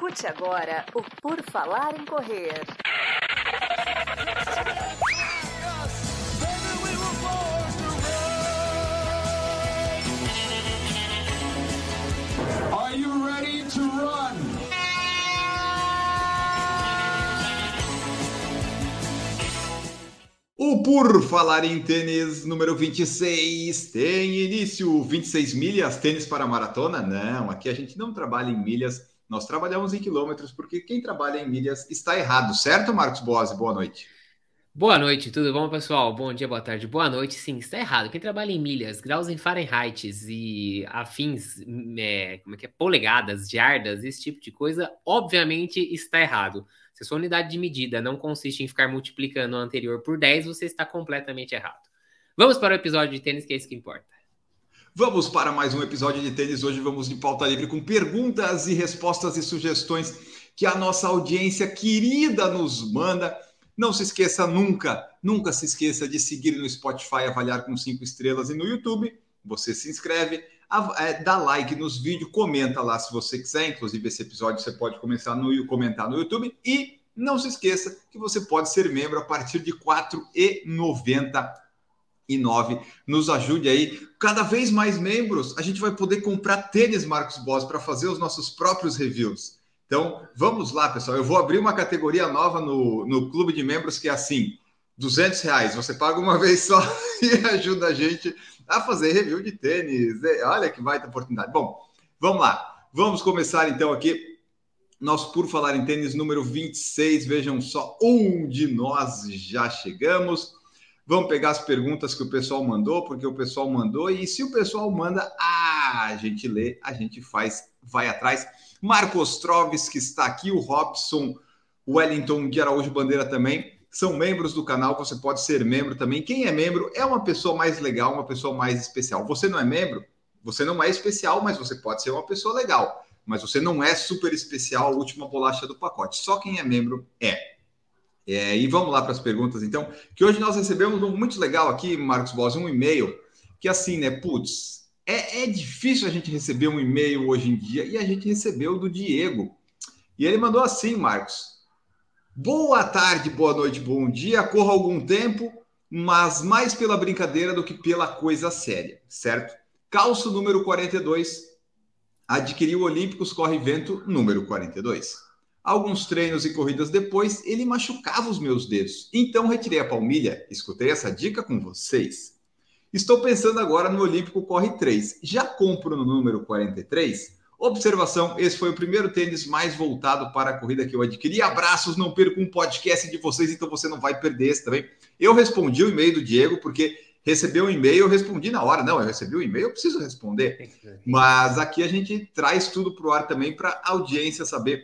Escute agora o Por Falar em Correr. Are you ready to run? O Por Falar em Tênis número 26 tem início. 26 milhas, tênis para maratona? Não, aqui a gente não trabalha em milhas, nós trabalhamos em quilômetros, porque quem trabalha em milhas está errado, certo, Marcos Bose? Boa noite. Boa noite, tudo bom, pessoal? Bom dia, boa tarde, boa noite. Sim, está errado. Quem trabalha em milhas, graus em Fahrenheit e afins, é, como é que é, polegadas, jardas, esse tipo de coisa, obviamente está errado. Se a sua unidade de medida não consiste em ficar multiplicando o anterior por 10, você está completamente errado. Vamos para o episódio de tênis, que é isso que importa. Vamos para mais um episódio de tênis. Hoje vamos de pauta livre com perguntas e respostas e sugestões que a nossa audiência querida nos manda. Não se esqueça nunca, nunca se esqueça de seguir no Spotify, avaliar com cinco estrelas e no YouTube. Você se inscreve, é, dá like nos vídeos, comenta lá se você quiser. Inclusive, esse episódio você pode começar no, comentar no YouTube. E não se esqueça que você pode ser membro a partir de R$ 4,99. Nos ajude aí. Cada vez mais membros, a gente vai poder comprar tênis Marcos Boss para fazer os nossos próprios reviews. Então, vamos lá, pessoal. Eu vou abrir uma categoria nova no, no clube de membros que é assim: 200 reais. Você paga uma vez só e ajuda a gente a fazer review de tênis. É, olha que baita oportunidade. Bom, vamos lá. Vamos começar então aqui. Nosso Por Falar em Tênis número 26. Vejam só, um de nós já chegamos. Vamos pegar as perguntas que o pessoal mandou, porque o pessoal mandou. E se o pessoal manda, ah, a gente lê, a gente faz, vai atrás. Marcos Troves, que está aqui, o Robson, Wellington de Araújo Bandeira também, são membros do canal, você pode ser membro também. Quem é membro é uma pessoa mais legal, uma pessoa mais especial. Você não é membro, você não é especial, mas você pode ser uma pessoa legal. Mas você não é super especial, a última bolacha do pacote. Só quem é membro é. É e vamos lá para as perguntas, então. Que hoje nós recebemos um muito legal aqui, Marcos Boss, um e-mail que assim, né? Putz, é, é difícil a gente receber um e-mail hoje em dia e a gente recebeu do Diego. E ele mandou assim, Marcos. Boa tarde, boa noite, bom dia. Corra algum tempo, mas mais pela brincadeira do que pela coisa séria, certo? Calço número 42. Adquiriu Olímpicos Corre Vento número 42. Alguns treinos e corridas depois, ele machucava os meus dedos. Então retirei a palmilha. Escutei essa dica com vocês. Estou pensando agora no Olímpico Corre 3. Já compro no número 43? Observação: esse foi o primeiro tênis mais voltado para a corrida que eu adquiri. Abraços, não perco um podcast de vocês, então você não vai perder esse também. Eu respondi o e-mail do Diego, porque recebeu um e-mail, eu respondi na hora. Não, eu recebi o um e-mail, eu preciso responder. Mas aqui a gente traz tudo para o ar também para a audiência saber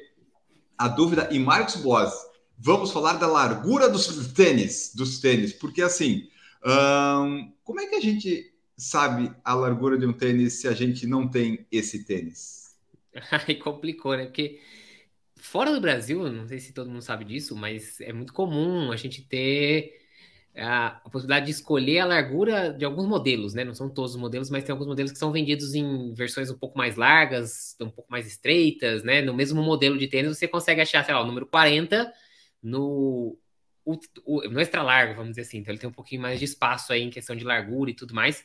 a dúvida. E Marcos Boas, vamos falar da largura dos tênis, dos tênis, porque assim. Hum, como é que a gente sabe a largura de um tênis se a gente não tem esse tênis? Aí complicou, né? Porque fora do Brasil, não sei se todo mundo sabe disso, mas é muito comum a gente ter a, possibilidade de escolher a largura de alguns modelos, né? Não são todos os modelos, mas tem alguns modelos que são vendidos em versões um pouco mais largas, um pouco mais estreitas, né? No mesmo modelo de tênis, você consegue achar, sei lá, o número 40 no o, o, no extra largo, vamos dizer assim. Então ele tem um pouquinho mais de espaço aí em questão de largura e tudo mais.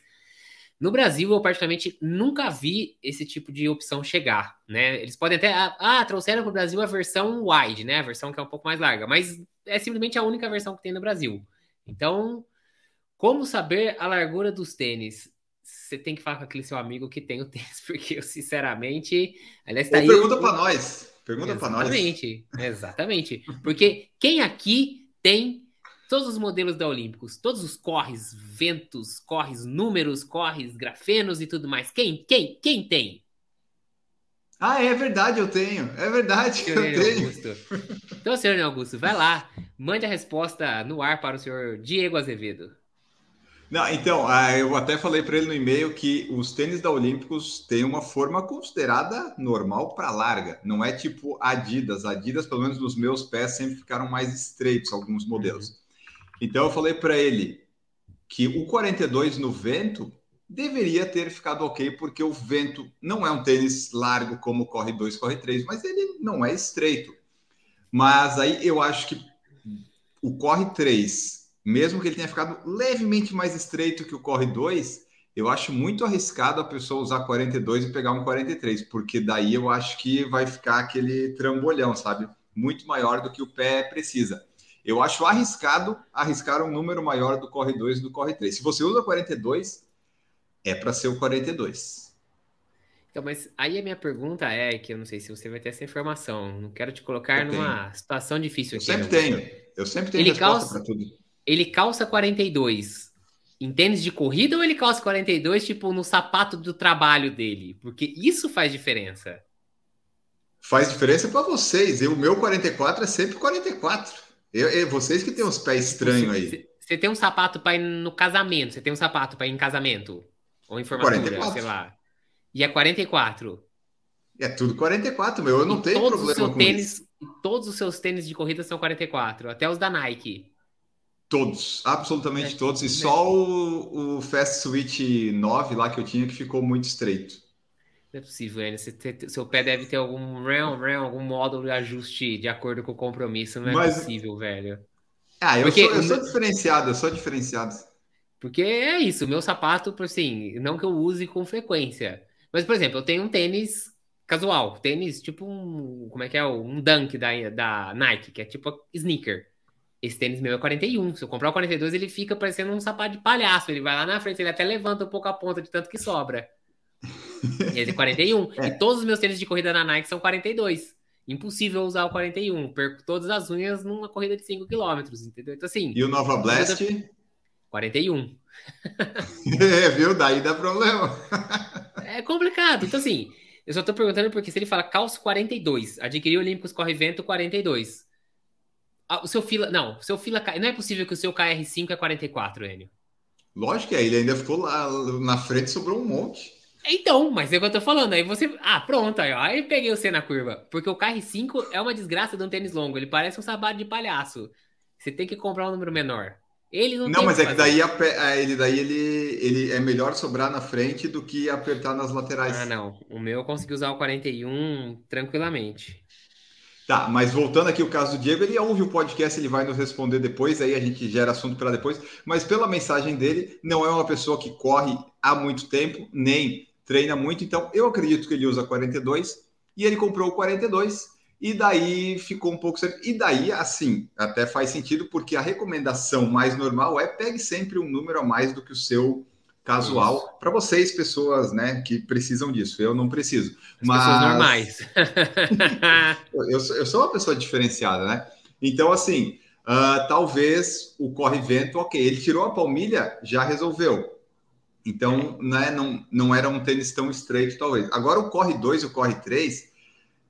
No Brasil, eu particularmente nunca vi esse tipo de opção chegar, né? Eles podem até, ah, ah trouxeram para o Brasil a versão wide, né? A versão que é um pouco mais larga, mas é simplesmente a única versão que tem no Brasil. Então, como saber a largura dos tênis? Você tem que falar com aquele seu amigo que tem o tênis, porque eu, sinceramente. Aliás, tá Ou pergunta para nós. Pergunta para nós. Exatamente, exatamente. Porque quem aqui tem todos os modelos da Olímpicos, todos os corres, ventos, corres, números, corres, grafenos e tudo mais. Quem, quem, quem tem? Ah, é verdade, eu tenho. É verdade, eu tenho. Augusto. Então, senhor Augusto, vai lá, mande a resposta no ar para o senhor Diego Azevedo. Não, então, ah, eu até falei para ele no e-mail que os tênis da Olímpicos têm uma forma considerada normal para larga. Não é tipo Adidas. Adidas, pelo menos nos meus pés, sempre ficaram mais estreitos, alguns modelos. Então, eu falei para ele que o 42 no vento deveria ter ficado ok, porque o vento não é um tênis largo como corre 2, corre 3, mas ele não é estreito. Mas aí eu acho que o corre 3, mesmo que ele tenha ficado levemente mais estreito que o corre 2, eu acho muito arriscado a pessoa usar 42 e pegar um 43, porque daí eu acho que vai ficar aquele trambolhão, sabe? Muito maior do que o pé precisa. Eu acho arriscado arriscar um número maior do corre 2 e do corre 3. Se você usa 42, é para ser o 42. Então, mas aí a minha pergunta é que eu não sei se você vai ter essa informação. Não quero te colocar eu numa tenho. situação difícil eu aqui. Sempre tenho. Eu sempre tenho ele resposta para tudo. Ele calça 42 em tênis de corrida ou ele calça 42 tipo no sapato do trabalho dele? Porque isso faz diferença. Faz diferença para vocês. E o meu 44 é sempre 44. Eu, eu, vocês que têm uns pés estranhos aí. Você tem um sapato para ir no casamento? Você tem um sapato para ir em casamento? Ou em formatura, 44. sei lá. E é 44. É tudo 44, meu. Eu não e tenho problema com tênis, isso. Todos os seus tênis de corrida são 44, até os da Nike. Todos, absolutamente é, todos. E é. só o, o Fast Switch 9 lá que eu tinha que ficou muito estreito. Não é possível, Enio. seu pé deve ter algum RAM, RAM, algum módulo de ajuste de acordo com o compromisso. Não é Mas... possível, velho. Ah, eu, Porque... sou, eu sou diferenciado, eu sou diferenciado. Porque é isso, meu sapato, assim, não que eu use com frequência. Mas, por exemplo, eu tenho um tênis casual, tênis tipo um, como é que é, um Dunk da, da Nike, que é tipo sneaker. Esse tênis meu é 41. Se eu comprar o 42, ele fica parecendo um sapato de palhaço. Ele vai lá na frente, ele até levanta um pouco a ponta de tanto que sobra. e ele é 41. É. E todos os meus tênis de corrida na Nike são 42. Impossível usar o 41. Perco todas as unhas numa corrida de 5 km, entendeu? Então, assim. E o Nova Blast? 41. é, viu? Daí dá problema. é complicado. Então, assim, eu só tô perguntando porque se ele fala calço 42, adquiriu Olímpicos Corre Vento 42. Ah, o seu fila. Não, o seu fila. Não é possível que o seu KR5 é 44, Enio. Lógico que é, ele ainda ficou lá na frente, sobrou um monte. Então, mas é o que eu tô falando. Aí você. Ah, pronto, aí, ó. Aí peguei o C na curva. Porque o KR5 é uma desgraça de um tênis longo. Ele parece um sapato de palhaço. Você tem que comprar um número menor. Ele não, não mas é que daí, a, ele, daí ele, ele é melhor sobrar na frente do que apertar nas laterais. Ah, não. O meu eu consegui usar o 41 tranquilamente. Tá, mas voltando aqui o caso do Diego, ele ouve o podcast, ele vai nos responder depois, aí a gente gera assunto para depois, mas pela mensagem dele, não é uma pessoa que corre há muito tempo, nem treina muito, então eu acredito que ele usa 42 e ele comprou o 42 e daí ficou um pouco. E daí, assim, até faz sentido, porque a recomendação mais normal é pegue sempre um número a mais do que o seu casual para vocês, pessoas né, que precisam disso. Eu não preciso. As mas... Pessoas normais. eu, sou, eu sou uma pessoa diferenciada, né? Então, assim, uh, talvez o corre-vento, ok, ele tirou a palmilha, já resolveu. Então, né, não, não era um tênis tão estreito, talvez. Agora, o corre 2 e o corre 3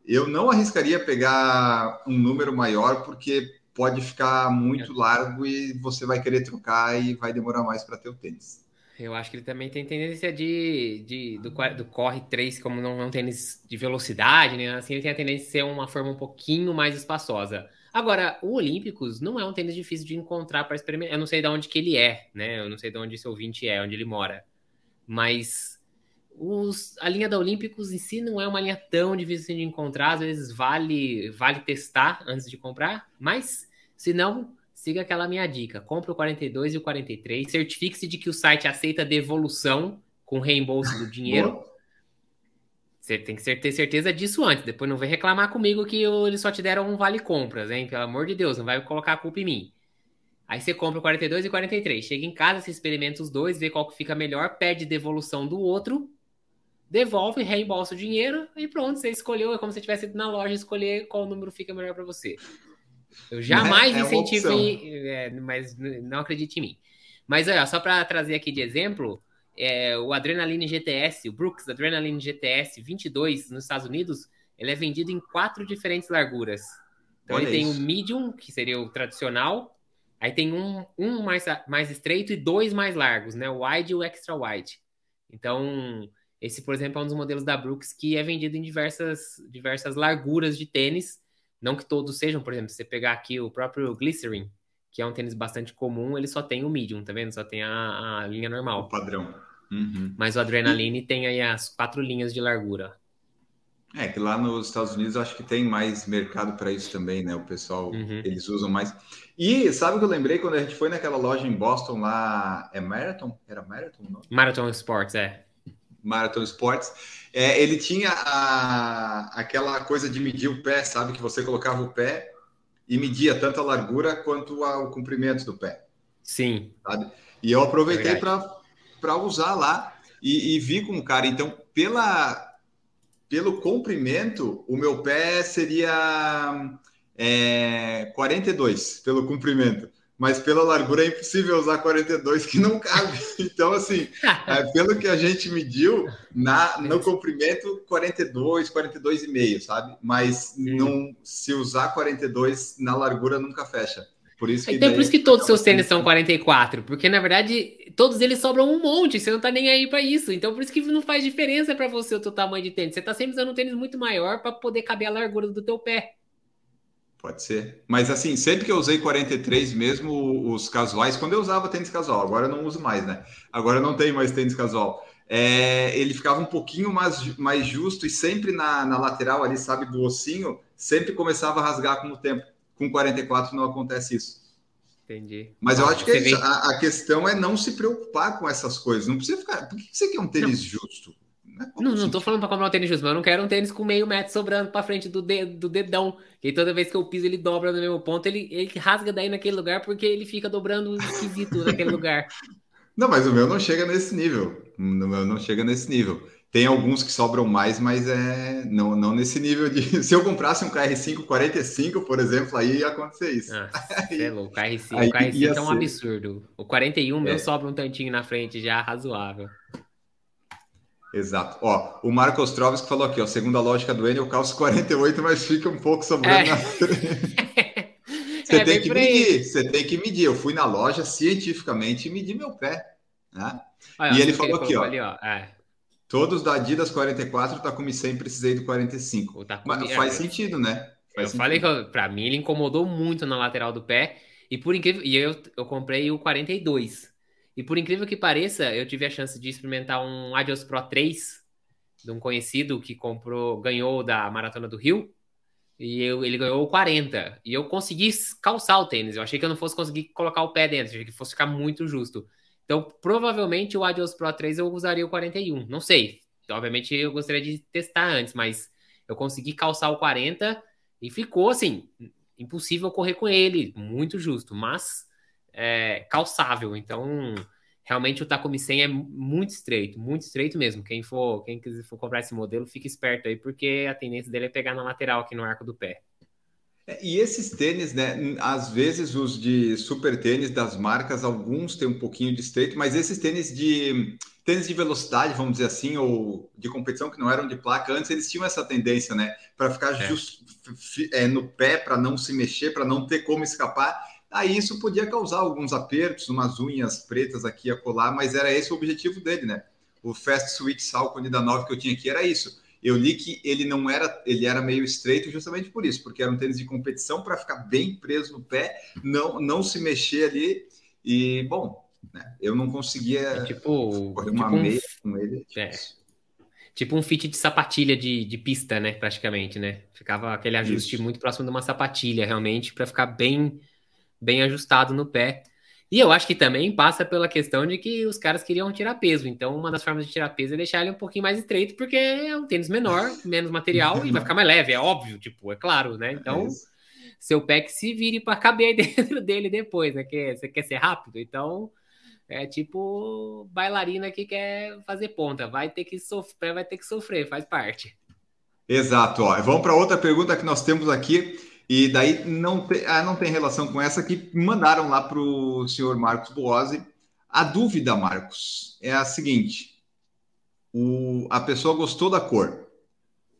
eu não arriscaria pegar um número maior, porque pode ficar muito largo e você vai querer trocar e vai demorar mais para ter o tênis. Eu acho que ele também tem tendência de, de do, do corre 3, como não é um tênis de velocidade, né? Assim, ele tem a tendência de ser uma forma um pouquinho mais espaçosa. Agora, o Olímpicos não é um tênis difícil de encontrar para experimentar. Eu não sei de onde que ele é, né? Eu não sei de onde esse ouvinte é, onde ele mora. Mas os, a linha da Olímpicos em si não é uma linha tão difícil de encontrar, às vezes vale, vale testar antes de comprar, mas se não, siga aquela minha dica: compre o 42 e o 43, certifique-se de que o site aceita devolução com reembolso do dinheiro. Você tem que ter certeza disso antes, depois não vem reclamar comigo que eles só te deram um vale compras, hein? Pelo amor de Deus, não vai colocar a culpa em mim. Aí você compra o 42 e 43. Chega em casa, você experimenta os dois, vê qual que fica melhor, pede devolução do outro devolve, reembolsa o dinheiro e pronto, você escolheu, é como se você tivesse ido na loja escolher qual número fica melhor para você. Eu jamais é, é incentivo, é, mas não acredite em mim. Mas olha, só para trazer aqui de exemplo, é, o Adrenaline GTS, o Brooks Adrenaline GTS 22 nos Estados Unidos, ele é vendido em quatro diferentes larguras. Então olha ele isso. tem o medium, que seria o tradicional, aí tem um, um mais, mais estreito e dois mais largos, né? O wide e o extra wide. Então, esse, por exemplo, é um dos modelos da Brooks que é vendido em diversas, diversas larguras de tênis. Não que todos sejam, por exemplo, se você pegar aqui o próprio Glycerin, que é um tênis bastante comum, ele só tem o medium, tá vendo? Só tem a, a linha normal. O padrão. Uhum. Mas o Adrenaline e... tem aí as quatro linhas de largura. É, que lá nos Estados Unidos acho que tem mais mercado para isso também, né? O pessoal, uhum. eles usam mais. E sabe o que eu lembrei quando a gente foi naquela loja em Boston lá? É Marathon? Era Marathon? Não? Marathon Sports, é. Marathon Sports. É, ele tinha a, aquela coisa de medir o pé, sabe? Que você colocava o pé e media tanto a largura quanto a, o comprimento do pé. Sim. Sabe? E eu aproveitei é para usar lá e, e vi com o cara. Então, pela pelo comprimento, o meu pé seria é, 42 pelo comprimento, mas pela largura é impossível usar 42 que não cabe. Então, assim, é, pelo que a gente mediu, na, no comprimento, 42, 42,5, sabe? Mas não, se usar 42 na largura nunca fecha. Por isso que então, por isso que todos os seus tênis são 44, porque na verdade todos eles sobram um monte, você não tá nem aí para isso. Então por isso que não faz diferença para você o teu tamanho de tênis. Você tá sempre usando um tênis muito maior para poder caber a largura do teu pé. Pode ser. Mas assim, sempre que eu usei 43, mesmo os casuais, quando eu usava tênis casual, agora eu não uso mais, né? Agora eu não tenho mais tênis casual. É, ele ficava um pouquinho mais, mais justo e sempre na, na lateral ali, sabe, do ossinho, sempre começava a rasgar com o tempo. Com 44 não acontece isso. Entendi. Mas eu acho que é a, a, questão é não se preocupar com essas coisas. Não precisa ficar. Por que você quer um tênis não. justo? Não, não, tô falando para comprar um tênis justo, mas eu não quero um tênis com meio metro sobrando para frente do, dedo, do dedão. Que toda vez que eu piso, ele dobra no mesmo ponto, ele, ele rasga daí naquele lugar porque ele fica dobrando esquisito naquele lugar. Não, mas o meu não chega nesse nível. O meu não chega nesse nível. Tem alguns que sobram mais, mas é não, não nesse nível de. Se eu comprasse um KR5 45, por exemplo, aí ia acontecer isso. Ah, é louco. O KR5, aí, o KR5 é um absurdo. O 41 é. meu sobra um tantinho na frente já razoável. Exato. Ó, o Marcos que falou aqui, ó, segundo a lógica do N, eu calço 48, mas fica um pouco sobrando é. na. Você é, tem que medir, você tem que medir. Eu fui na loja cientificamente e medi meu pé. Né? Olha, e ele falou ele aqui, ó. Ali, ó. É. Todos da Adidas 44, Takumi 100, precisei do 45. Takumi, Mas faz sentido, né? Faz eu sentido. falei que para mim ele incomodou muito na lateral do pé. E por incrível. E eu, eu comprei o 42. E por incrível que pareça, eu tive a chance de experimentar um Adios Pro 3 de um conhecido que comprou, ganhou da Maratona do Rio. E eu, ele ganhou o 40. E eu consegui calçar o tênis. Eu achei que eu não fosse conseguir colocar o pé dentro, achei que fosse ficar muito justo. Então, provavelmente o Adios Pro 3 eu usaria o 41. Não sei. Obviamente eu gostaria de testar antes, mas eu consegui calçar o 40 e ficou assim, impossível correr com ele, muito justo, mas é, calçável. Então, realmente o Takumi 100 é muito estreito, muito estreito mesmo. Quem for, quem quiser for comprar esse modelo, fique esperto aí, porque a tendência dele é pegar na lateral aqui no arco do pé. É, e esses tênis, né? Às vezes os de super tênis das marcas, alguns têm um pouquinho de estreito, mas esses tênis de tênis de velocidade, vamos dizer assim, ou de competição que não eram de placa, antes eles tinham essa tendência, né? Para ficar é. Just, é, no pé, para não se mexer, para não ter como escapar. Aí isso podia causar alguns apertos, umas unhas pretas aqui a colar, mas era esse o objetivo dele, né? O Fast Switch Salcone da 9 que eu tinha aqui era isso eu li que ele não era, ele era meio estreito justamente por isso, porque era um tênis de competição para ficar bem preso no pé, não, não se mexer ali. E, bom, né, eu não conseguia é tipo, correr uma tipo meia um, com ele. É, tipo um fit de sapatilha de, de pista, né? Praticamente, né? Ficava aquele ajuste isso. muito próximo de uma sapatilha, realmente, para ficar bem, bem ajustado no pé. E eu acho que também passa pela questão de que os caras queriam tirar peso. Então, uma das formas de tirar peso é deixar ele um pouquinho mais estreito, porque é um tênis menor, menos material e vai ficar mais leve, é óbvio, tipo, é claro, né? Então, é seu pé que se vire para caber dentro dele depois, né? Que você quer ser rápido, então é tipo bailarina que quer fazer ponta, vai ter que sofrer, vai ter que sofrer, faz parte. Exato, ó. Vamos para outra pergunta que nós temos aqui. E daí não, te, ah, não tem relação com essa que mandaram lá para o senhor Marcos Boazzi. A dúvida, Marcos, é a seguinte: o, a pessoa gostou da cor.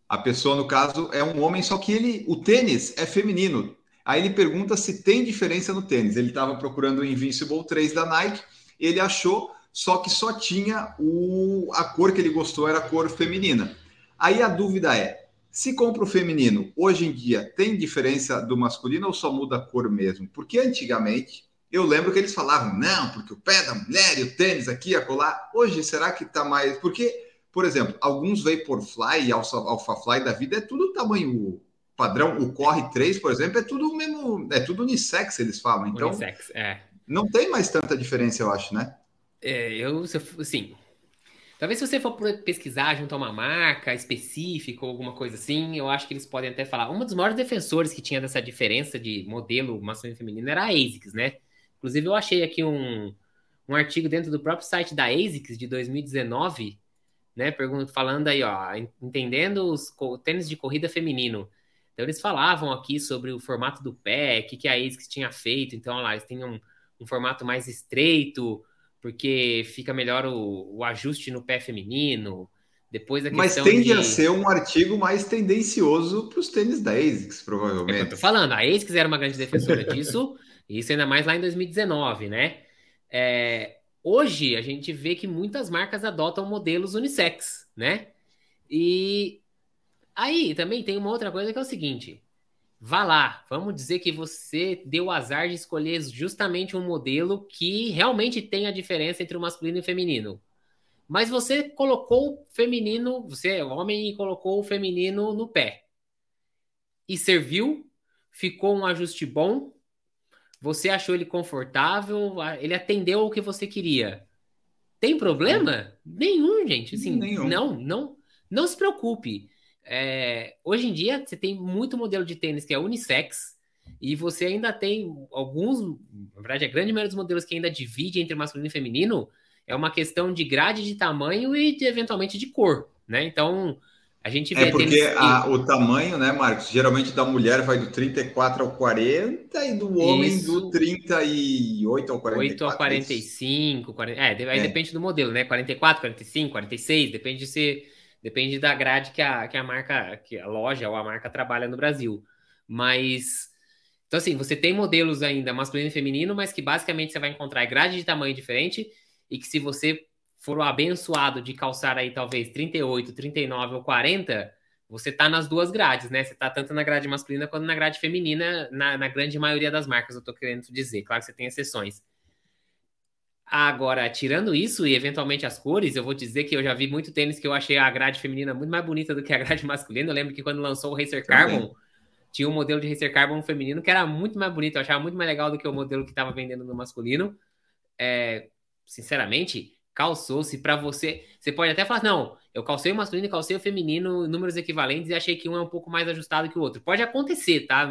A pessoa, no caso, é um homem, só que ele, o tênis é feminino. Aí ele pergunta se tem diferença no tênis. Ele estava procurando o Invincible 3 da Nike, ele achou, só que só tinha o, a cor que ele gostou era a cor feminina. Aí a dúvida é: se compra o feminino, hoje em dia, tem diferença do masculino ou só muda a cor mesmo? Porque antigamente eu lembro que eles falavam, não, porque o pé da mulher e o tênis aqui, a colar. Hoje, será que tá mais. Porque, por exemplo, alguns Vaporfly e Alpha, Alphafly da vida é tudo tamanho padrão. O Corre 3, por exemplo, é tudo mesmo. É tudo unissex, eles falam. Então, unissex, é. Não tem mais tanta diferença, eu acho, né? É, eu, assim, Talvez se você for pesquisar junto a uma marca específica ou alguma coisa assim, eu acho que eles podem até falar. Um dos maiores defensores que tinha dessa diferença de modelo masculino e feminino era a ASICS, né? Inclusive, eu achei aqui um, um artigo dentro do próprio site da ASICS de 2019, né? Pergunto, falando aí, ó, entendendo os tênis de corrida feminino. Então, eles falavam aqui sobre o formato do pé, o que, que a ASICS tinha feito. Então, lá, eles tinham um, um formato mais estreito, porque fica melhor o, o ajuste no pé feminino. Depois a Mas tende de... a ser um artigo mais tendencioso para os tênis da ASICS, provavelmente. É eu tô falando, a ASICS era uma grande defensora disso, isso ainda mais lá em 2019, né? É, hoje a gente vê que muitas marcas adotam modelos unissex, né? E aí também tem uma outra coisa que é o seguinte: vá lá, vamos dizer que você deu o azar de escolher justamente um modelo que realmente tem a diferença entre o masculino e o feminino. Mas você colocou o feminino, você é homem e colocou o feminino no pé. E serviu, ficou um ajuste bom, você achou ele confortável, ele atendeu o que você queria. Tem problema? Nenhum, gente. Assim, Nenhum. Não, não, não se preocupe. É, hoje em dia, você tem muito modelo de tênis que é unissex, e você ainda tem alguns, na verdade, a grande maioria dos modelos que ainda divide entre masculino e feminino é uma questão de grade de tamanho e de, eventualmente de cor, né? Então, a gente vê. É porque a, o tamanho, né, Marcos? Geralmente da mulher vai do 34 ao 40 e do homem Isso. do 38 ao 44. 8 ao 45, 40, é, aí é. depende do modelo, né? 44, 45, 46, depende se Depende da grade que a, que a marca, que a loja ou a marca trabalha no Brasil. Mas. Então, assim, você tem modelos ainda masculino e feminino, mas que basicamente você vai encontrar grade de tamanho diferente e que se você for abençoado de calçar aí talvez 38, 39 ou 40, você tá nas duas grades, né? Você tá tanto na grade masculina quanto na grade feminina, na, na grande maioria das marcas, eu tô querendo dizer. Claro que você tem exceções. Agora, tirando isso e eventualmente as cores, eu vou dizer que eu já vi muito tênis que eu achei a grade feminina muito mais bonita do que a grade masculina. Eu lembro que quando lançou o Racer Carbon, tinha um modelo de Racer Carbon feminino que era muito mais bonito. Eu achava muito mais legal do que o modelo que estava vendendo no masculino. É, sinceramente, calçou-se para você. Você pode até falar, não, eu calcei o masculino e calcei o feminino, números equivalentes, e achei que um é um pouco mais ajustado que o outro. Pode acontecer, tá?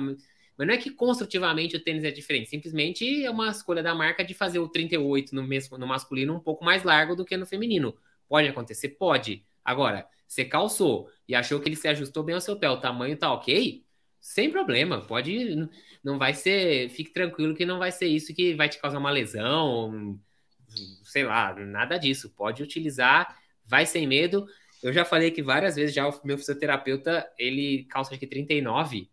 Mas não é que construtivamente o tênis é diferente, simplesmente é uma escolha da marca de fazer o 38 no, mesmo, no masculino um pouco mais largo do que no feminino. Pode acontecer? Pode. Agora, você calçou e achou que ele se ajustou bem ao seu pé, o tamanho tá ok, sem problema. Pode. Não vai ser. Fique tranquilo que não vai ser isso que vai te causar uma lesão, sei lá, nada disso. Pode utilizar, vai sem medo. Eu já falei que várias vezes já o meu fisioterapeuta, ele calça aqui 39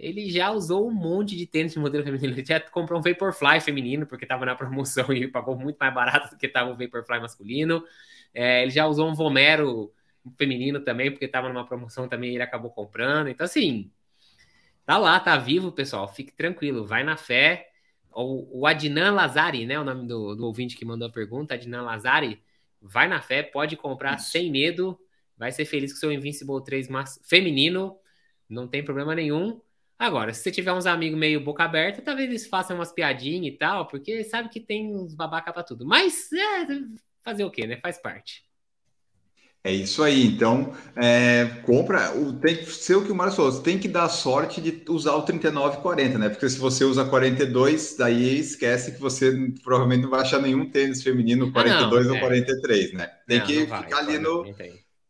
ele já usou um monte de tênis de modelo feminino. Ele já comprou um Vaporfly feminino, porque estava na promoção e pagou muito mais barato do que estava o Vaporfly masculino. É, ele já usou um Vomero feminino também, porque estava numa promoção também ele acabou comprando. Então, assim, tá lá, tá vivo, pessoal. Fique tranquilo, vai na fé. O, o Adnan Lazari, né? O nome do, do ouvinte que mandou a pergunta, Adnan Lazari, vai na fé, pode comprar Isso. sem medo. Vai ser feliz com seu Invincible 3 mas, feminino, não tem problema nenhum. Agora, se você tiver uns amigos meio boca aberta, talvez eles façam umas piadinhas e tal, porque sabe que tem uns babaca pra tudo. Mas, é, fazer o quê, né? Faz parte. É isso aí. Então, é, compra. O, tem que ser o que o Mário falou. Você tem que dar sorte de usar o 39,40, né? Porque se você usa 42, daí esquece que você provavelmente não vai achar nenhum tênis feminino 42 ah, não, ou é. 43, né? Tem não, que não ficar ali no.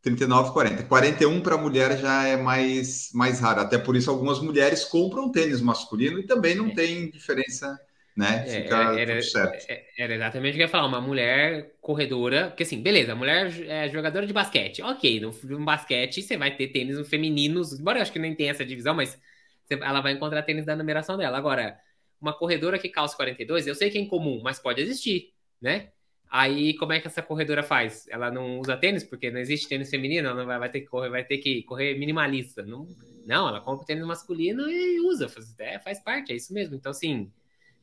39, 40. 41 para mulher já é mais, mais raro. Até por isso algumas mulheres compram tênis masculino e também não é. tem diferença, né? É, Fica era, era, certo. É, era exatamente o que eu ia falar. Uma mulher corredora, porque assim, beleza, a mulher é jogadora de basquete. Ok, no, no basquete você vai ter tênis femininos, embora eu acho que nem tenha essa divisão, mas você, ela vai encontrar tênis da numeração dela. Agora, uma corredora que calça 42, eu sei que é incomum, mas pode existir, né? Aí, como é que essa corredora faz? Ela não usa tênis, porque não existe tênis feminino, ela vai, vai ter que correr, vai ter que correr minimalista. Não, não ela compra tênis masculino e usa, faz, é, faz parte, é isso mesmo. Então, assim,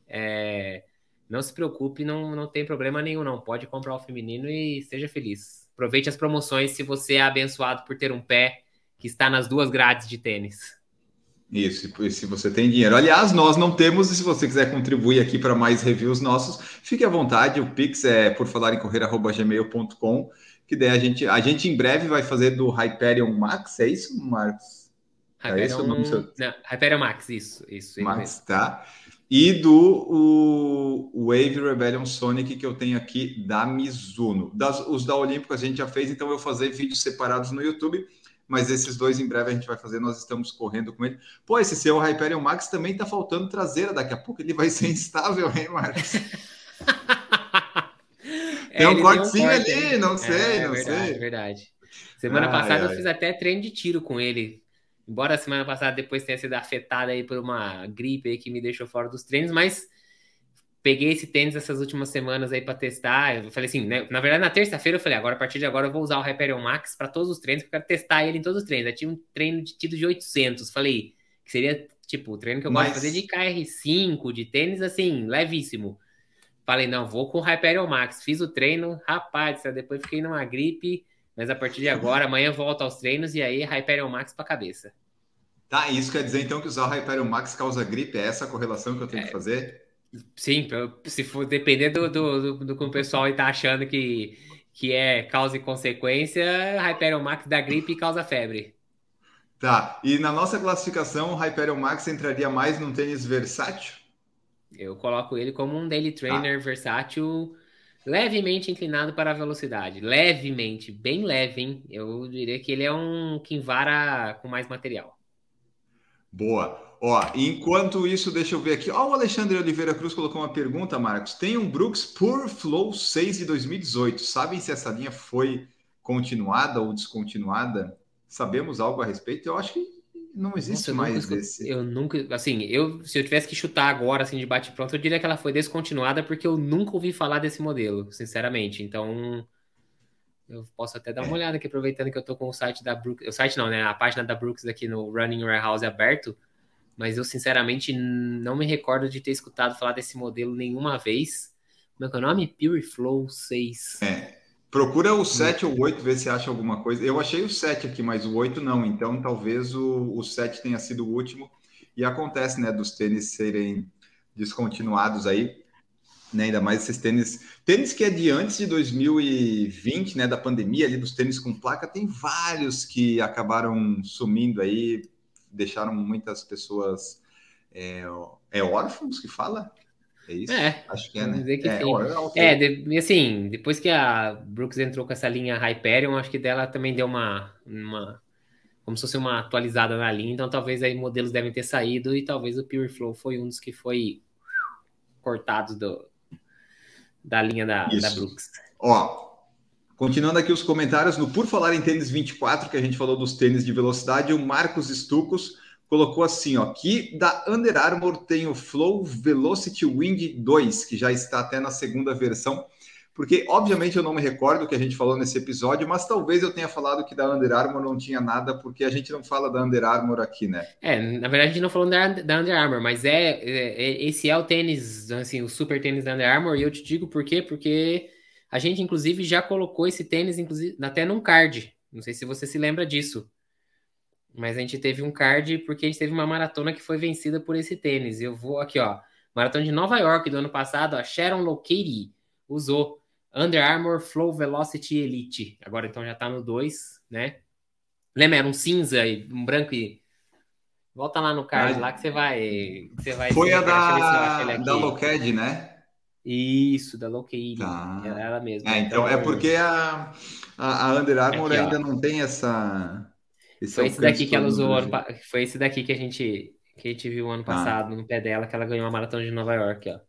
é, não se preocupe, não, não tem problema nenhum, não. Pode comprar o feminino e seja feliz. Aproveite as promoções se você é abençoado por ter um pé que está nas duas grades de tênis. Isso, se você tem dinheiro. Aliás, nós não temos, e se você quiser contribuir aqui para mais reviews nossos, fique à vontade. O Pix é por falar em correr.gmail.com, que daí a gente, a gente em breve vai fazer do Hyperion Max, é isso, Marcos? Hyperion, é isso o nome seu... não, Hyperion Max, isso, isso. Max, tá? E do o, Wave Rebellion Sonic que eu tenho aqui da Mizuno. Das, os da Olímpico a gente já fez, então eu vou fazer vídeos separados no YouTube mas esses dois em breve a gente vai fazer, nós estamos correndo com ele. Pô, esse seu Hyperion Max também tá faltando traseira, daqui a pouco ele vai ser instável, hein, Marcos? tem é, um cortezinho um corte, ali, não sei, é, não verdade, sei. verdade. Semana ai, passada ai. eu fiz até treino de tiro com ele. Embora a semana passada depois tenha sido afetada aí por uma gripe aí que me deixou fora dos treinos, mas peguei esse tênis essas últimas semanas aí para testar. Eu falei assim, né? Na verdade, na terça-feira eu falei, agora a partir de agora eu vou usar o Hyperion Max para todos os treinos, porque eu quero testar ele em todos os treinos. Eu tinha um treino de tido de 800. Falei que seria tipo o treino que eu Mas... gosto de fazer de KR5, de tênis assim, levíssimo. Falei, não, vou com o Hyperion Max. Fiz o treino, rapaz, depois fiquei numa gripe, mas a partir de agora, amanhã volto aos treinos e aí Hyperion Max para cabeça. Tá, isso quer dizer então que usar o Hyperion Max causa gripe? É essa a correlação que eu tenho é, que fazer? Sim, se for depender do, do, do, que o pessoal está achando que, que é causa e consequência, Hyperion Max dá gripe e causa febre. Tá, e na nossa classificação, o Hyperion Max entraria mais num tênis versátil? Eu coloco ele como um daily trainer ah. versátil, levemente inclinado para a velocidade. Levemente, bem leve, hein? Eu diria que ele é um Kinvara com mais material. Boa. Ó, enquanto isso, deixa eu ver aqui. Ó, o Alexandre Oliveira Cruz colocou uma pergunta, Marcos. Tem um Brooks Pure Flow 6 de 2018. Sabem se essa linha foi continuada ou descontinuada? Sabemos algo a respeito? Eu acho que não existe Nossa, mais nunca, desse. Eu nunca, assim, eu se eu tivesse que chutar agora assim de bate pronto, eu diria que ela foi descontinuada porque eu nunca ouvi falar desse modelo, sinceramente. Então, eu posso até dar uma é. olhada aqui aproveitando que eu tô com o site da Brooks, o site não, né, a página da Brooks aqui no Running Warehouse aberto mas eu sinceramente não me recordo de ter escutado falar desse modelo nenhuma vez. Como é que é o nome? Pure Flow 6. É. Procura o 7 ou 8, ver se acha alguma coisa. Eu achei o 7 aqui, mas o 8 não. Então talvez o, o 7 tenha sido o último. E acontece, né, dos tênis serem descontinuados aí. Né, ainda mais esses tênis. Tênis que é de antes de 2020, né, da pandemia, ali dos tênis com placa, tem vários que acabaram sumindo aí deixaram muitas pessoas é, é órfãos que fala? É isso? É, acho que é, né? Que é, é, de, assim, depois que a Brooks entrou com essa linha Hyperion, acho que dela também deu uma, uma como se fosse uma atualizada na linha, então talvez aí modelos devem ter saído e talvez o Pure Flow foi um dos que foi cortados do, da linha da, da Brooks. Ó, Continuando aqui os comentários, no Por Falar em Tênis 24, que a gente falou dos tênis de velocidade, o Marcos Estucos colocou assim, ó, que da Under Armour tem o Flow Velocity Wind 2, que já está até na segunda versão, porque obviamente eu não me recordo que a gente falou nesse episódio, mas talvez eu tenha falado que da Under Armour não tinha nada, porque a gente não fala da Under Armour aqui, né? É, na verdade a gente não falou da, da Under Armour, mas é, é, é esse é o tênis, assim, o super tênis da Under Armour, e eu te digo por quê, porque a gente, inclusive, já colocou esse tênis, inclusive, até num card. Não sei se você se lembra disso. Mas a gente teve um card porque a gente teve uma maratona que foi vencida por esse tênis. Eu vou aqui, ó. Maratona de Nova York do ano passado, a Sharon Lokeri usou Under Armour Flow Velocity Elite. Agora então já tá no 2, né? Lembra? Era um cinza e um branco e. Volta lá no card lá que você vai. você vai Foi a da, da Loked, né? Isso, da Locaid. Tá. É ela mesma. É, então, é porque a, a, a Under Armour aqui, ainda não tem essa. Esse foi esse daqui que ela usou ano, Foi esse daqui que a gente que a gente viu ano tá. passado no pé dela, que ela ganhou a maratona de Nova York, ó.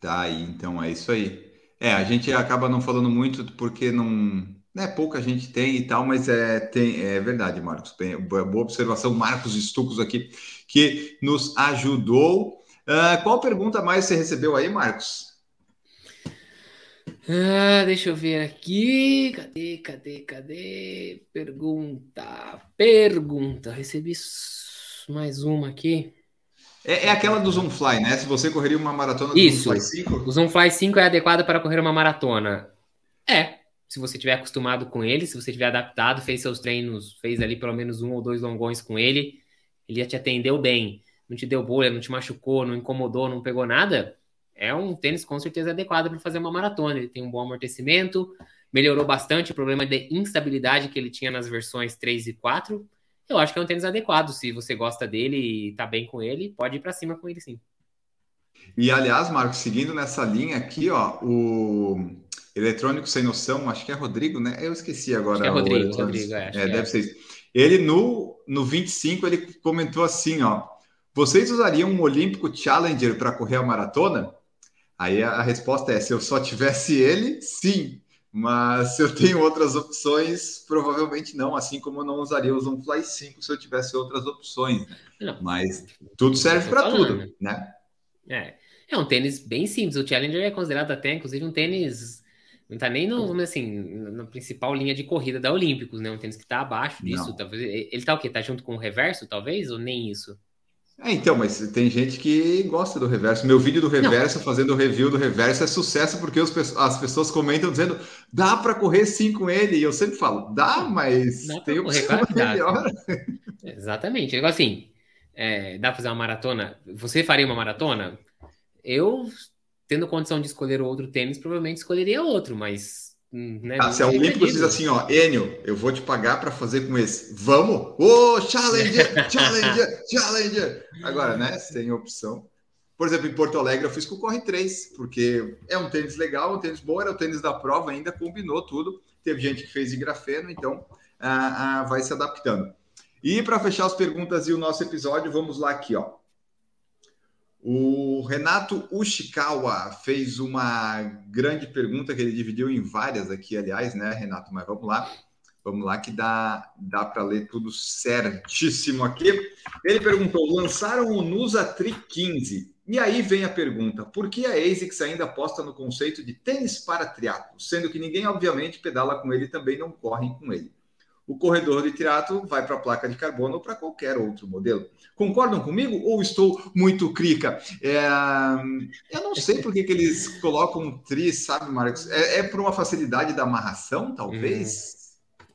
Tá aí, então é isso aí. É, a gente acaba não falando muito porque não, né, pouca gente tem e tal, mas é, tem, é verdade, Marcos. Bem, boa observação, Marcos Estucos aqui, que nos ajudou. Uh, qual pergunta mais você recebeu aí, Marcos? Ah, deixa eu ver aqui. Cadê, cadê, cadê? Pergunta. Pergunta. Recebi mais uma aqui. É, é aquela do Zoom Fly, né? Se você correria uma maratona do Isso. Zoom Fly 5. O Zoom Fly 5 é adequado para correr uma maratona. É, se você tiver acostumado com ele, se você tiver adaptado, fez seus treinos, fez ali pelo menos um ou dois longões com ele, ele já te atendeu bem, não te deu bolha, não te machucou, não incomodou, não pegou nada, é um tênis com certeza adequado para fazer uma maratona. Ele tem um bom amortecimento, melhorou bastante o problema de instabilidade que ele tinha nas versões 3 e 4. Eu acho que é um tênis adequado. Se você gosta dele e tá bem com ele, pode ir para cima com ele sim. E aliás, Marcos, seguindo nessa linha aqui, ó, o eletrônico sem noção, acho que é Rodrigo, né? Eu esqueci agora. Acho que é Rodrigo, Rodrigo, é, é deve é. ser isso. Ele no, no 25 ele comentou assim, ó: vocês usariam um Olímpico Challenger para correr a maratona? Aí a, a resposta é: se eu só tivesse ele, sim. Mas se eu tenho outras opções, provavelmente não, assim como eu não usaria o Zoom Fly 5 se eu tivesse outras opções. Né? Mas tudo serve para tudo, né? É. É um tênis bem simples. O Challenger é considerado até, inclusive, um tênis. Não tá nem no, assim, na principal linha de corrida da Olímpicos, né? Um tênis que tá abaixo disso. Talvez, ele tá o quê? Tá junto com o reverso, talvez? Ou nem isso? É, então, mas tem gente que gosta do reverso. Meu vídeo do reverso, não. fazendo o review do reverso, é sucesso porque os, as pessoas comentam dizendo dá para correr sim com ele. E eu sempre falo, dá, mas dá tem opção claro melhor. Exatamente. Assim, é, dá para fazer uma maratona? Você faria uma maratona? Eu, tendo condição de escolher outro tênis, provavelmente escolheria outro, mas né, ah, se a Olímpicos diz assim, ó, Enio, eu vou te pagar para fazer com esse. Vamos? Ô, oh, Challenger, Challenger, Challenger! Agora, né, sem opção. Por exemplo, em Porto Alegre eu fiz com o Corre 3, porque é um tênis legal, um tênis bom, era o tênis da prova, ainda combinou tudo. Teve gente que fez de grafeno, então ah, ah, vai se adaptando. E para fechar as perguntas e o nosso episódio, vamos lá aqui, ó. O Renato Ushikawa fez uma grande pergunta que ele dividiu em várias aqui, aliás, né, Renato? Mas vamos lá, vamos lá que dá, dá para ler tudo certíssimo aqui. Ele perguntou: lançaram o Nusa Tri 15. E aí vem a pergunta: por que a ASICS ainda aposta no conceito de tênis para triatlo, sendo que ninguém, obviamente, pedala com ele e também não corre com ele? O corredor de triatlo vai para a placa de carbono ou para qualquer outro modelo. Concordam comigo ou estou muito crica? É, eu não sei por que, que eles colocam tri, sabe, Marcos? É, é por uma facilidade da amarração, talvez?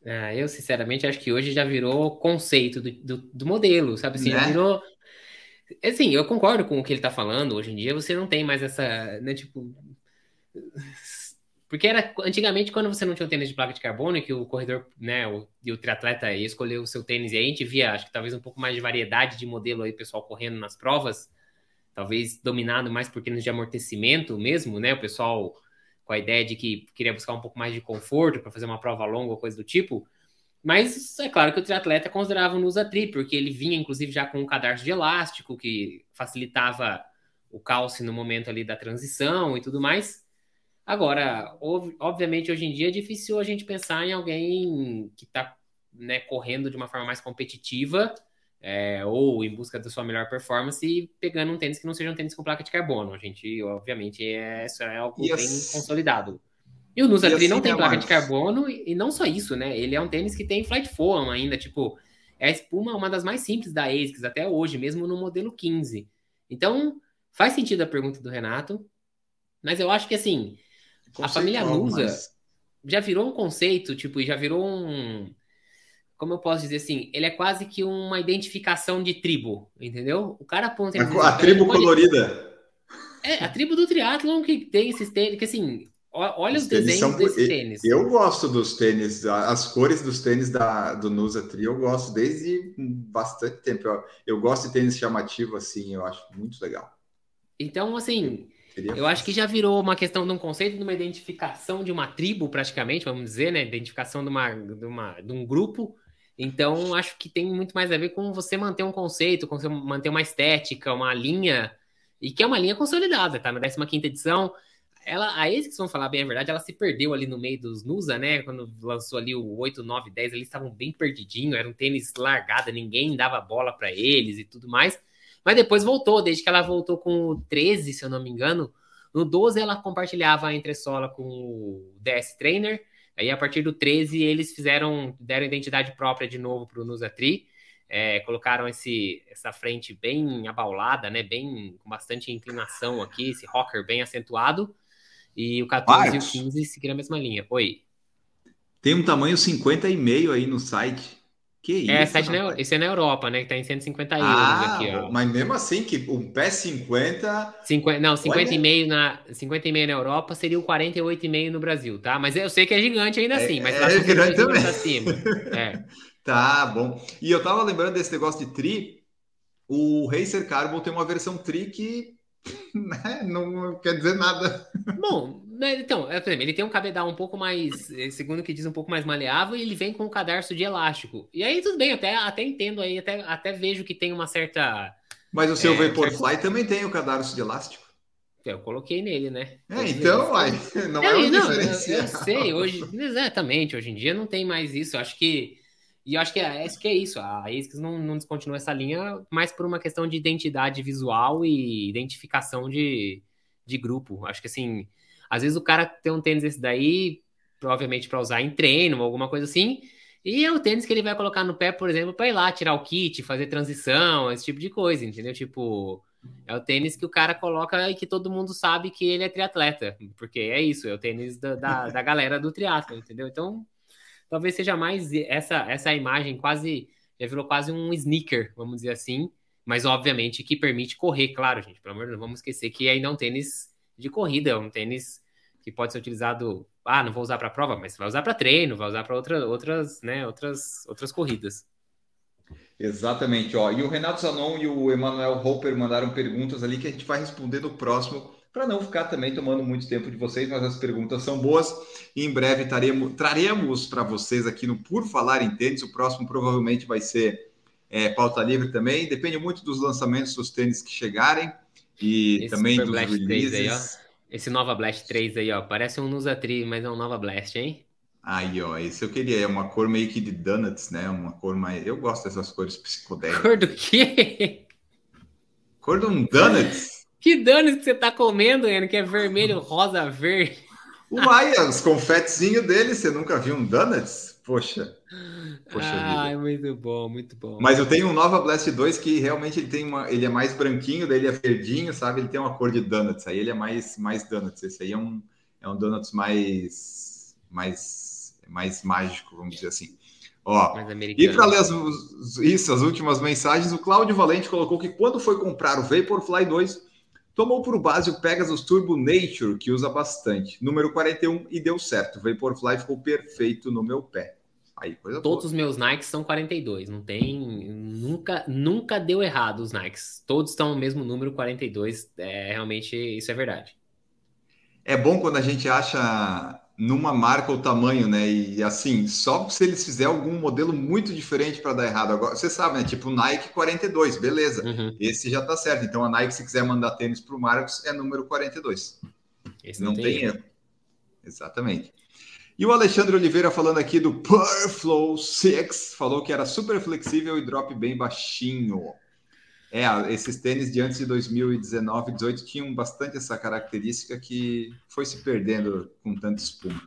Hum. Ah, eu, sinceramente, acho que hoje já virou conceito do, do, do modelo, sabe assim? Né? virou. Assim, eu concordo com o que ele está falando. Hoje em dia você não tem mais essa, né, tipo porque era antigamente, quando você não tinha um tênis de placa de carbono, que o corredor, né, o, e o triatleta ia escolher o seu tênis, e aí a gente via, acho que talvez um pouco mais de variedade de modelo aí, pessoal correndo nas provas, talvez dominado mais por tênis de amortecimento mesmo, né? O pessoal com a ideia de que queria buscar um pouco mais de conforto para fazer uma prova longa ou coisa do tipo. Mas é claro que o triatleta considerava no Usatri, porque ele vinha, inclusive, já com um cadarço de elástico, que facilitava o calce no momento ali da transição e tudo mais. Agora, obviamente, hoje em dia é difícil a gente pensar em alguém que está né, correndo de uma forma mais competitiva é, ou em busca da sua melhor performance e pegando um tênis que não seja um tênis com placa de carbono. A gente, obviamente, é, isso é algo bem consolidado. E o Nusa assim, não tem placa mais. de carbono e, e, não só isso, né? Ele é um tênis que tem flight foam ainda, tipo, é a espuma uma das mais simples da ASICS até hoje, mesmo no modelo 15. Então, faz sentido a pergunta do Renato, mas eu acho que assim, a família Nusa mas... já virou um conceito, tipo, já virou um. Como eu posso dizer assim? Ele é quase que uma identificação de tribo, entendeu? O cara aponta. A, a tribo pode... colorida. É, a tribo do triatlon que tem esses tênis, que assim, olha os, os desenhos são... desses tênis. Eu gosto dos tênis, as cores dos tênis da, do Nusa Tri, eu gosto desde bastante tempo. Eu, eu gosto de tênis chamativo, assim, eu acho muito legal. Então, assim, Seria eu acho que já virou uma questão de um conceito, de uma identificação de uma tribo, praticamente, vamos dizer, né? Identificação de, uma, de, uma, de um grupo. Então, acho que tem muito mais a ver com você manter um conceito, com você manter uma estética, uma linha, e que é uma linha consolidada, tá? Na 15 edição, ela, a que vão falar bem a verdade, ela se perdeu ali no meio dos Nusa, né? Quando lançou ali o 8, 9, 10, eles estavam bem perdidinho, era um tênis largado, ninguém dava bola para eles e tudo mais. Mas depois voltou, desde que ela voltou com o 13, se eu não me engano. No 12 ela compartilhava a entressola com o DS Trainer. Aí a partir do 13 eles fizeram, deram identidade própria de novo para o Nusatri. é, colocaram esse, essa frente bem abaulada, né? Bem com bastante inclinação aqui, esse rocker bem acentuado. E o 14 Marcos, e o 15 seguiram a mesma linha. Oi. Tem um tamanho 50,5 aí no site. Que é, isso? É, na, esse é na Europa, né? Que tá em 150 euros ah, aqui, ó. Mas mesmo assim, que um pé 50. 50 não, 50,5 na, 50 na Europa seria o 48,5 no Brasil, tá? Mas eu sei que é gigante ainda assim, mas é, é grande também. Acima. É. tá bom. E eu tava lembrando desse negócio de tri. O Racer Carbon tem uma versão tri que né, não quer dizer nada. Bom, então, é, ele tem um cabedal um pouco mais, eh, segundo o que diz, um pouco mais maleável e ele vem com um cadarço de elástico. E aí tudo bem, até, até entendo aí, até, até vejo que tem uma certa. Mas o seu é, Vaporfly certo... também tem o cadarço de elástico. Eu coloquei nele, né? É, então, uai, não é, é não, eu, eu, sei, hoje, exatamente, hoje em dia não tem mais isso. Eu acho que. E eu acho que é, que é isso. A ASICS não, não descontinua essa linha mais por uma questão de identidade visual e identificação de, de grupo. Acho que assim às vezes o cara tem um tênis esse daí, provavelmente para usar em treino ou alguma coisa assim, e é o tênis que ele vai colocar no pé, por exemplo, para ir lá tirar o kit, fazer transição, esse tipo de coisa, entendeu? Tipo, é o tênis que o cara coloca e que todo mundo sabe que ele é triatleta, porque é isso, é o tênis da, da, da galera do triatlo, entendeu? Então, talvez seja mais essa essa imagem quase já virou quase um sneaker, vamos dizer assim, mas obviamente que permite correr, claro, gente, pelo amor de Deus, não vamos esquecer que ainda é um tênis de corrida, é um tênis que pode ser utilizado, ah, não vou usar para prova, mas vai usar para treino, vai usar para outra, outras, né, outras, outras corridas. Exatamente, ó. E o Renato Zanon e o Emanuel Hopper mandaram perguntas ali que a gente vai responder no próximo, para não ficar também tomando muito tempo de vocês, mas as perguntas são boas. E em breve taremos, traremos para vocês aqui no Por Falar em Tênis. O próximo provavelmente vai ser é, pauta livre também. Depende muito dos lançamentos dos tênis que chegarem. E Esse também dos Blast releases. 3 aí, ó. Esse Nova Blast 3 aí, ó. Parece um Nusa Tri, mas é um Nova Blast, hein? Aí, ó, esse eu queria. É uma cor meio que de donuts, né? Uma cor mais. Eu gosto dessas cores psicodélicas. Cor do quê? Cor de um donuts? que donuts que você tá comendo, Ian? Que é vermelho, rosa, verde. Uai, os confetezinhos dele, você nunca viu um donuts? Poxa. Poxa ah, vida. muito bom, muito bom. Mas eu tenho um Nova Blast 2 que realmente ele tem uma, ele é mais branquinho, daí ele é verdinho, sabe? Ele tem uma cor de donuts, aí ele é mais mais donuts. Esse aí é um é um donuts mais mais mais mágico, vamos dizer assim. Ó, e para ler as, isso, as últimas mensagens, o Cláudio Valente colocou que quando foi comprar o Vaporfly 2, tomou por base o Pegasus Turbo Nature, que usa bastante, número 41, e deu certo. O Vaporfly ficou perfeito no meu pé. Aí, coisa Todos boa. os meus Nikes são 42, não tem. Nunca, nunca deu errado os Nikes. Todos estão no mesmo número, 42. É, realmente, isso é verdade. É bom quando a gente acha numa marca o tamanho, né? E assim, só se eles fizerem algum modelo muito diferente para dar errado. Agora, você sabe, né? Tipo Nike 42, beleza. Uhum. Esse já tá certo. Então a Nike, se quiser mandar tênis para o Marcos, é número 42. Esse não, não tem, tem erro. Exatamente. E o Alexandre Oliveira falando aqui do Purflow 6, falou que era super flexível e drop bem baixinho. É, esses tênis de antes de 2019, 18 tinham bastante essa característica que foi se perdendo com tanto espuma.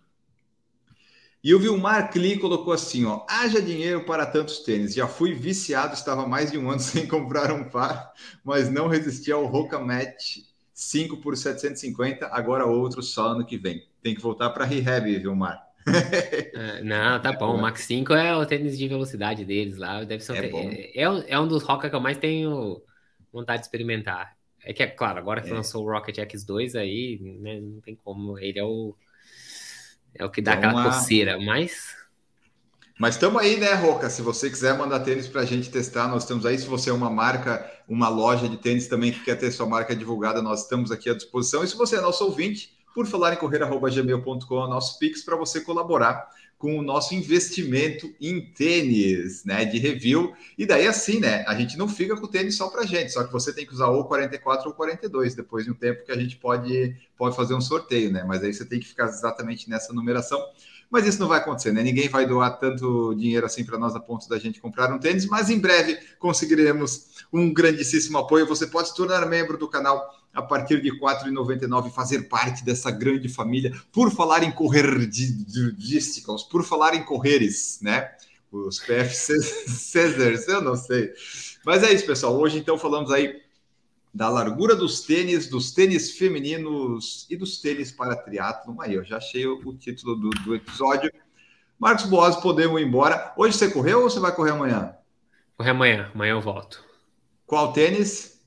E o Vilmar Klee colocou assim, ó, haja dinheiro para tantos tênis. Já fui viciado, estava mais de um ano sem comprar um par, mas não resisti ao Roca Match 5 por 750, agora outro só ano que vem. Tem que voltar para rehab, viu, Mar? É, não, tá bom. O Max 5 é o tênis de velocidade deles lá. Deve ser um é, é, é, um dos Roca que eu mais tenho vontade de experimentar. É que, é claro, agora que é. lançou o Rocket X2 aí, né, não tem como. Ele é o, é o que dá aquela coceira, mas. Mas estamos aí, né, Roca? Se você quiser mandar tênis para a gente testar, nós estamos aí. Se você é uma marca, uma loja de tênis também que quer ter sua marca divulgada, nós estamos aqui à disposição. E se você é nosso ouvinte, por falar em correr@gmail.com, é nosso Pix para você colaborar com o nosso investimento em tênis, né, de review. E daí assim, né, a gente não fica com o tênis só para gente, só que você tem que usar ou 44 ou 42, depois de um tempo que a gente pode pode fazer um sorteio, né? Mas aí você tem que ficar exatamente nessa numeração. Mas isso não vai acontecer, né? Ninguém vai doar tanto dinheiro assim para nós a ponto da gente comprar um tênis, mas em breve conseguiremos um grandíssimo apoio. Você pode se tornar membro do canal a partir de R$ 4,99 fazer parte dessa grande família. Por falar em correr de, por falar em correres, né? os PF Caesars, eu não sei. Mas é isso, pessoal. Hoje, então, falamos aí da largura dos tênis, dos tênis femininos e dos tênis para triatlo. Aí, eu já achei o título do, do episódio. Marcos Boas, podemos ir embora. Hoje você correu ou você vai correr amanhã? Correr amanhã, amanhã eu volto. Qual tênis?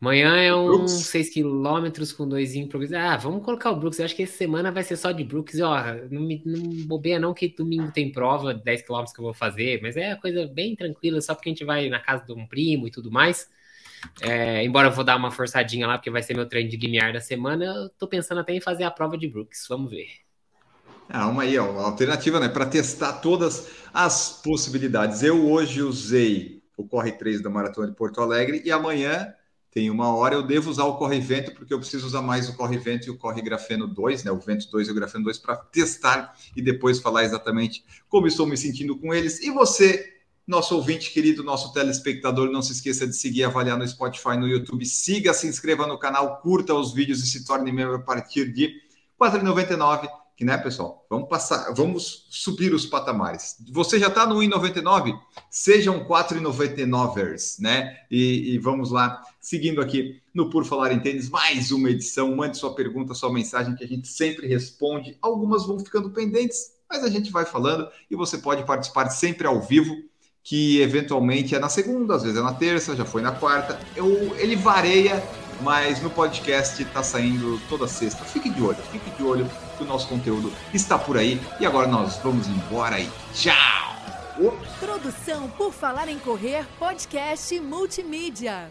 Amanhã é uns Brooks. 6 quilômetros com dois Brooks. Ah, vamos colocar o Brooks. Eu acho que essa semana vai ser só de Brooks. E, ó, não, me, não bobeia não que domingo tem prova, 10 quilômetros que eu vou fazer, mas é coisa bem tranquila, só porque a gente vai na casa de um primo e tudo mais. É, embora eu vou dar uma forçadinha lá, porque vai ser meu treino de limiar da semana, eu tô pensando até em fazer a prova de Brooks. Vamos ver. Ah, uma aí, ó, uma alternativa, né? Para testar todas as possibilidades. Eu hoje usei o Corre 3 da Maratona de Porto Alegre e amanhã tem uma hora eu devo usar o Corre Vento, porque eu preciso usar mais o Corre Vento e o Corre Grafeno 2, né? O Vento 2 e o Grafeno 2 para testar e depois falar exatamente como estou me sentindo com eles. E você, nosso ouvinte querido, nosso telespectador, não se esqueça de seguir, avaliar no Spotify, no YouTube. Siga, se inscreva no canal, curta os vídeos e se torne membro a partir de R$ 4,99 que, né, pessoal? Vamos passar, vamos subir os patamares. Você já está no 1,99? Sejam 4,99ers, né? E, e, vamos lá, seguindo aqui no Por Falar em Tênis, mais uma edição. Mande sua pergunta, sua mensagem, que a gente sempre responde. Algumas vão ficando pendentes, mas a gente vai falando e você pode participar sempre ao vivo. Que eventualmente é na segunda, às vezes é na terça, já foi na quarta. Eu, ele varia mas no podcast está saindo toda sexta. Fique de olho, fique de olho que o nosso conteúdo está por aí. E agora nós vamos embora e tchau! Produção por Falar em Correr, podcast multimídia.